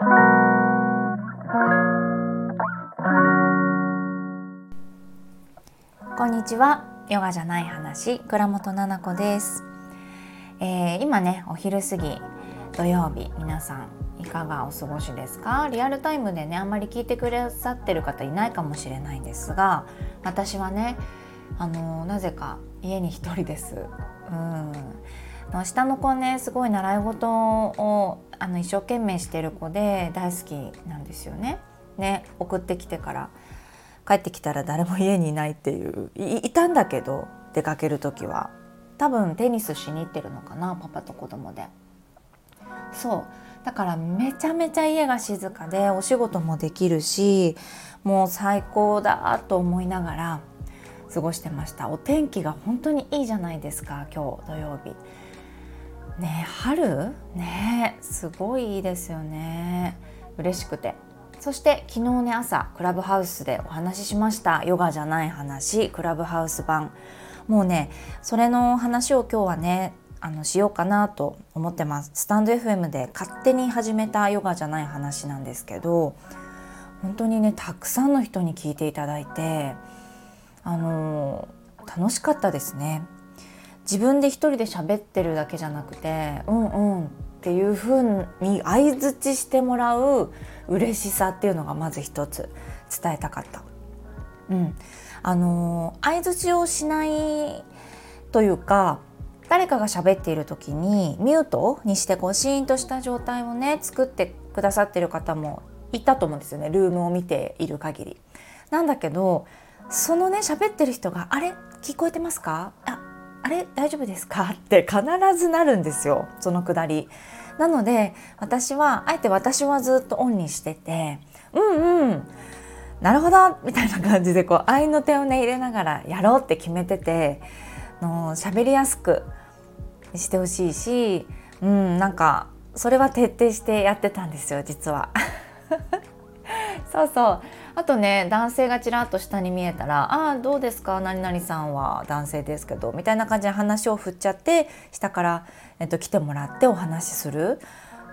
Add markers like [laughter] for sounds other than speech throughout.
こんにちは。ヨガじゃない話。倉本々子です、えー、今ねお昼過ぎ土曜日皆さんいかがお過ごしですか？リアルタイムでねあんまり聞いてくださってる方いないかもしれないんですが私はねあのなぜか家に一人です。うん。下の子ねすごい習い事をあの一生懸命してる子で大好きなんですよね。ね送ってきてから。帰ってきたら誰も家にいないっていういたんだけど出かける時は。多分テニスしに行ってるのかなパパと子供で。そう。だからめちゃめちゃ家が静かでお仕事もできるしもう最高だと思いながら過ごしてました。お天気が本当にいいじゃないですか今日土曜日。ね春？ねすごいいいですよね。嬉しくて。そして昨日ね朝クラブハウスでお話ししました。ヨガじゃない話クラブハウス版。もうねそれの話を今日はねあのしようかなと思ってます。スタンド FM で勝手に始めたヨガじゃない話なんですけど本当にねたくさんの人に聞いていただいてあの楽しかったですね。自分で一人で喋ってるだけじゃなくてうんうんっていう風に相づちしてもらう嬉しさっていうのがまず一つ伝えたかった。うん、あの相づちをしないというか誰かが喋っている時にミュートにしてこうシーンとした状態をね作ってくださってる方もいたと思うんですよねルームを見ている限り。なんだけどそのね喋ってる人が「あれ？聞こえてますか？ああれ大丈夫ですか?」って必ずなるんですよそのくだり。なので私はあえて私はずっとオンにしてて「うんうんなるほど」みたいな感じでこう愛の手をね入れながらやろうって決めてての喋りやすくしてほしいし、うん、なんかそれは徹底してやってたんですよ実は。[laughs] そうそうあとね男性がちらっと下に見えたら「ああどうですか？何々さんは男性ですけど」みたいな感じで話を振っちゃって下から、えっと、来てもらってお話しする。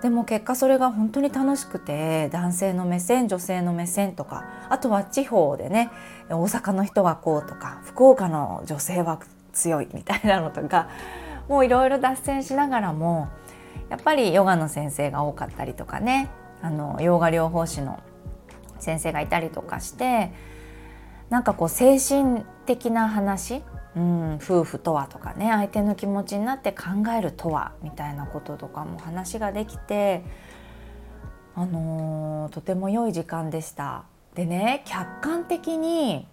でも結果それが本当に楽しくて男性の目線女性の目線とかあとは地方でね大阪の人はこうとか福岡の女性は強いみたいなのとかもういろいろ脱線しながらもやっぱりヨガの先生が多かったりとかねあのヨガ療法士の先生がいたりとかしてなんかこう精神的な話、うん、夫婦とはとかね相手の気持ちになって考えるとはみたいなこととかも話ができて、あのー、とても良い時間でした。でね客観的に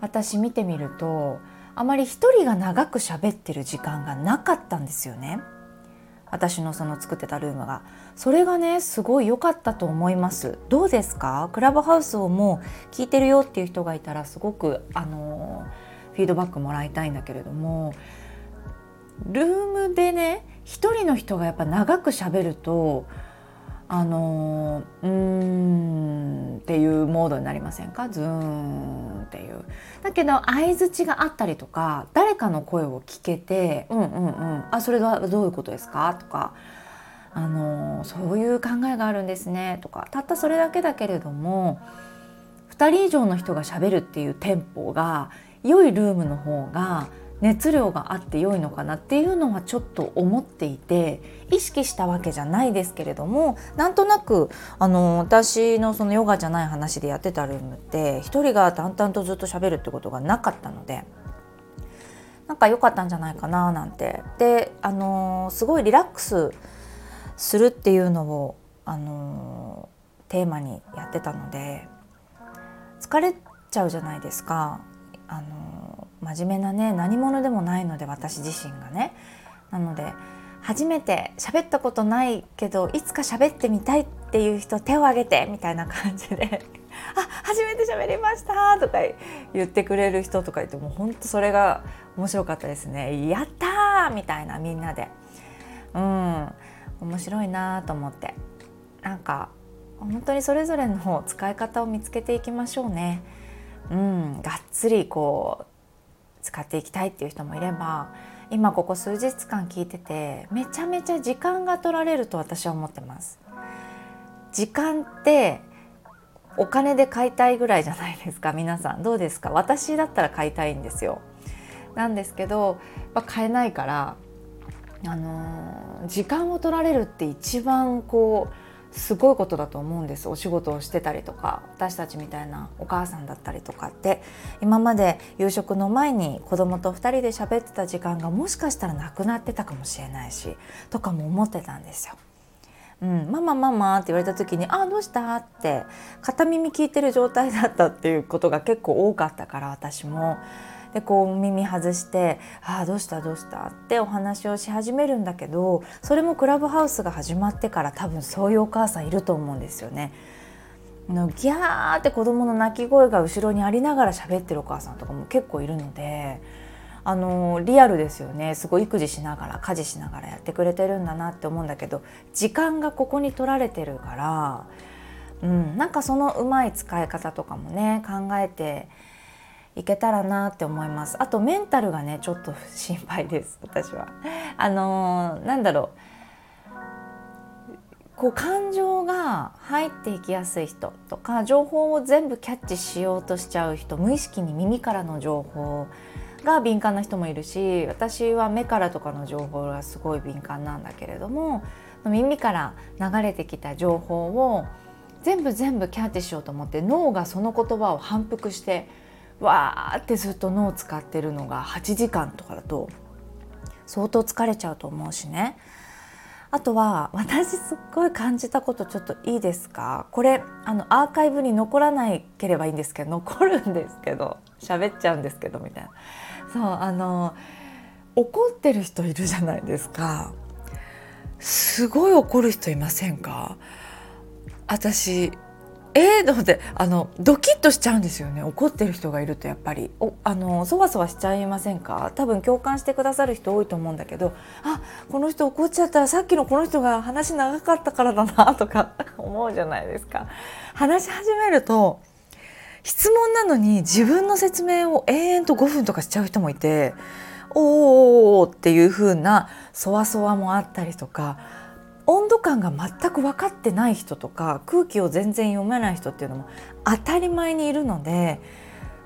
私見てみるとあまり一人が長く喋ってる時間がなかったんですよね。私のその作ってたルームが。それがねすごい良かったと思います。どうですか？クラブハウスをもう聞いてるよっていう人がいたらすごくあのフィードバックもらいたいんだけれども。ルームでね一人の人がやっぱ長く喋るとあのうんモードになりませんか？ズーンっていう。だけど相づちがあったりとか誰かの声を聞けて「うんうんうんあそれはどういうことですか?」とか。あのそういう考えがあるんですねとかたったそれだけだけれども2人以上の人がしゃべるっていうテンポが良いルームの方が熱量があって良いのかなっていうのはちょっと思っていて意識したわけじゃないですけれどもなんとなくあの私のそのヨガじゃない話でやってたルームって一人が淡々とずっと喋るってことがなかったので。なんか良かったんじゃないかななんてであのすごいリラックスするっていうのをあのテーマにやってたので疲れちゃうじゃないですかあの真面目なね何者でもないので私自身がね。なので初めて喋ったことないけどいつか喋ってみたいっていう人手を挙げてみたいな感じで「あ初めて喋りました」とか言ってくれる人とか言ってもうほんとそれが面白かったですね「やった!」みたいなみんなでうん面白いなと思ってなんか本当にそれぞれの使い方を見つけていきましょうね。うん、がっつりこう使っていきたいっていう人もいれば今ここ数日間聞いててめちゃめちゃ時間が取られると私は思ってます。時間ってお金で買いたいぐらいじゃないですか皆さん。どうですか？私だったら買いたいんですよ。なんですけど、まあ、買えないからあの時間を取られるって一番こうすごいことだと思うんですお仕事をしてたりとか私たちみたいなお母さんだったりとかって今まで夕食の前に子供と2人で喋ってた時間がもしかしたらなくなってたかもしれないしとかも思ってたんですよ。うん、ママママって言われた時に「あどうした?」って片耳聞いてる状態だったっていうことが結構多かったから私もでこう耳外して「ああどうしたどうした?」ってお話をし始めるんだけどそれもクラブハウスが始まってから多分そういうお母さんいると思うんですよね。のギャーって子供の泣き声が後ろにありながら喋ってるお母さんとかも結構いるのであのリアルですよねすごい育児しながら家事しながらやってくれてるんだなって思うんだけど時間がここに取られてるから、うん、なんかそのうまい使い方とかもね考えていけたらなって思います。あとメンタルがねちょっと心配です。[laughs] 私は。あのー、なんだろう。こう感情が入っていきやすい人とか情報を全部キャッチしようとしちゃう人無意識に耳からの情報が敏感な人もいるし私は目からとかの情報がすごい敏感なんだけれども耳から流れてきた情報を全部全部キャッチしようと思って脳がその言葉を反復してわーってずっと脳を使ってるのが8時間とかだと相当疲れちゃうと思うしね。あとは私すっごい感じたことちょっといいですか？これあのアーカイブに残らないければいいんですけど残るんですけど喋っちゃうんですけどみたいな。そうあの怒ってる人いるじゃないですか。すごい怒る人いませんか？私えー、と思ってあのドキッとしちゃうんですよね。怒ってる人がいるとやっぱり。おあのそわそわしちゃいませんか？多分共感してくださる人多いと思うんだけどあこの人怒っちゃった。らさっきのこの人が話長かったからだなとか [laughs] 思うじゃないですか。話し始めると質問なのに自分の説明を延々と5分とかしちゃう人もいておーおーっていう風なそわそわもあったりとか温度感が全く分かってない人とか空気を全然読めない人っていうのも当たり前にいるので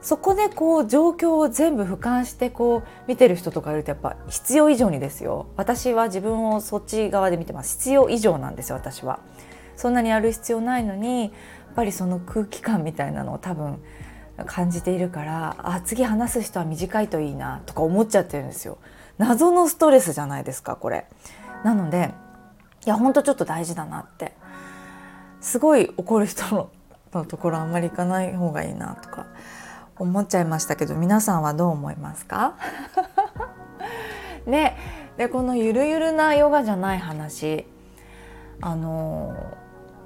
そこでこう状況を全部俯瞰してこう見てる人とかいるとやっぱ必要以上にですよ。私は自分をそっち側で見てます。必要以上なんですよ私は。そんなにやる必要ないのにやっぱりその空気感みたいなのを多分感じているからあ次話す人は短いといいなとか思っちゃってるんですよ。謎のストレスじゃないですかこれ。なのでいやほんとちょっと大事だなって。すごい怒る人ののところあんまり行かない方がいいなとか思っちゃいましたけど皆さんはどう思いますか？[laughs] ね。でこのゆるゆるなヨガじゃない話。あの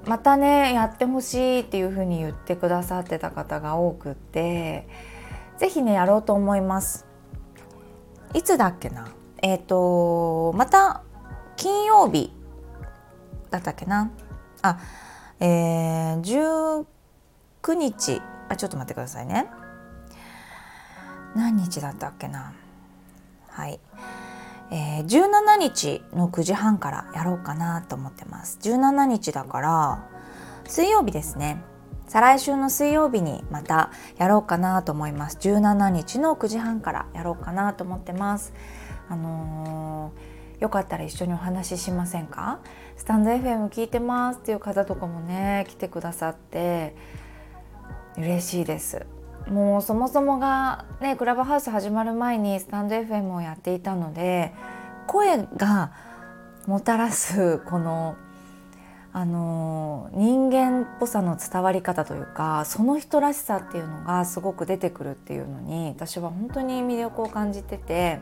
またねやってほしいっていうふうに言ってくださってた方が多くて是非ねやろうと思います。いつだっけな？えっ、ー、とまた金曜日だったっけな？あえー、19日。あちょっと待ってくださいね。何日だったっけな？はい、えー、17日の9時半からやろうかなと思ってます。17日だから水曜日ですね。再来週の水曜日にまたやろうかなと思います。17日の9時半からやろうかなと思ってます。あのーよかったら一緒にお話ししませんか？スタンド FM 聞いてますっていう方とかもね来てくださって嬉しいです。もうそもそもがねクラブハウス始まる前にスタンド FM をやっていたので声がもたらすこのあの人間っぽさの伝わり方というかその人らしさっていうのがすごく出てくるっていうのに私は本当に魅力を感じてて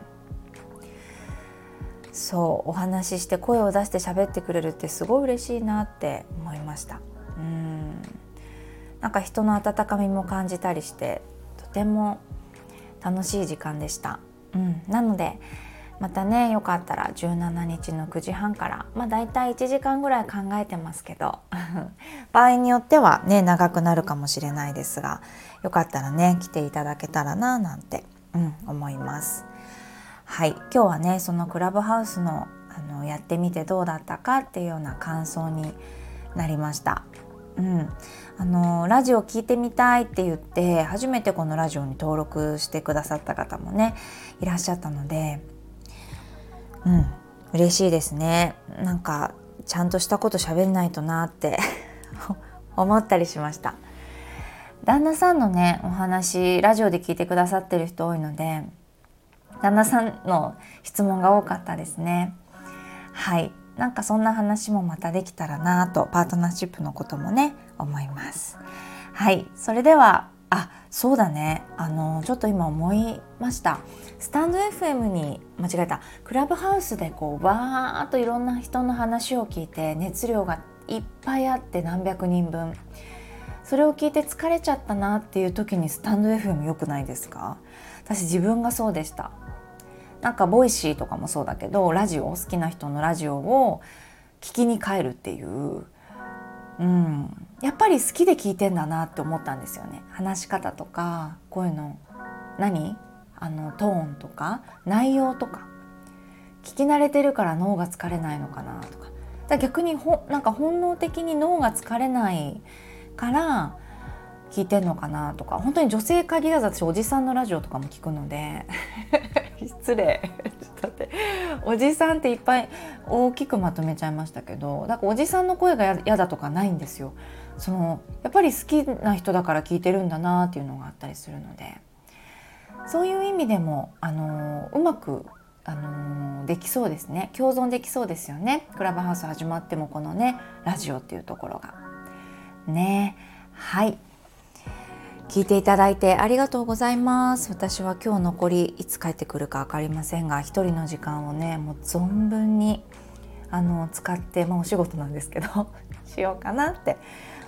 そうお話しして声を出して喋ってくれるってすごい嬉しいなって思いました。うん。なんか人の温かみも感じたりしてとても楽しい時間でした、うん、なのでまたねよかったら17日の9時半からまあ大体1時間ぐらい考えてますけど [laughs] 場合によってはね長くなるかもしれないですがよかったらね来ていただけたらななんて、うん、思います。はい。今日はねそのクラブハウスのあのやってみてどうだったかっていうような感想になりました。うん、あのラジオ聞いてみたいって言って初めてこのラジオに登録してくださった方もねいらっしゃったのでうん。嬉しいですね。なんかちゃんとしたこと喋んないとなって [laughs] 思ったりしました。旦那さんのねお話ラジオで聞いてくださってる人多いので旦那さんの質問が多かったですね。はい。なんかそんな話もまたできたらなとパートナーシップのこともね思います。はい。それではあそうだね。あのちょっと今思いました。スタンド FM に間違えた。クラブハウスでこうわーっといろんな人の話を聞いて熱量がいっぱいあって何百人分。それを聞いて疲れちゃったなっていう時にスタンド FM 良くないですか？私自分がそうでした。なんか Voicy とかもそうだけどラジオ好きな人のラジオを聞きに帰るっていう、うん、やっぱり好きで聞いてんだなって思ったんですよね。話し方とか声の。何？あのトーンとか内容とか。聞き慣れてるから脳が疲れないのかなとか。だ逆にほなんか本能的に脳が疲れないから聞いてんのかなとか本当に女性限らず私おじさんのラジオとかも聞くので [laughs] 失礼。ちょっと待っておじさんっていっぱい大きくまとめちゃいましたけどだからおじさんの声が嫌だとかないんですよ。そのやっぱり好きな人だから聞いてるんだなっていうのがあったりするので。そういう意味でもあのうまくあのできそうですね。共存できそうですよね。クラブハウス始まってもこのねラジオっていうところが。ね。はい。聞いていただいてありがとうございます。私は今日残りいつ帰ってくるか分かりませんが一人の時間をねもう存分にあの使って、まあ、お仕事なんですけど [laughs] しようかなって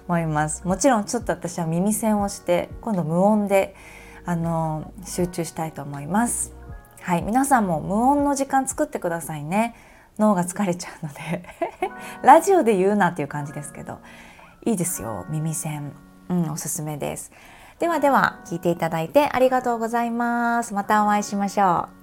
思います。もちろんちょっと私は耳栓をして今度無音であの集中したいと思います。はい皆さんも無音の時間作ってくださいね。脳が疲れちゃうので。[laughs] ラジオで言うなっていう感じですけど。いいですよ耳栓。うんおすすめです。ではでは聞いていただいてありがとうございます。またお会いしましょう。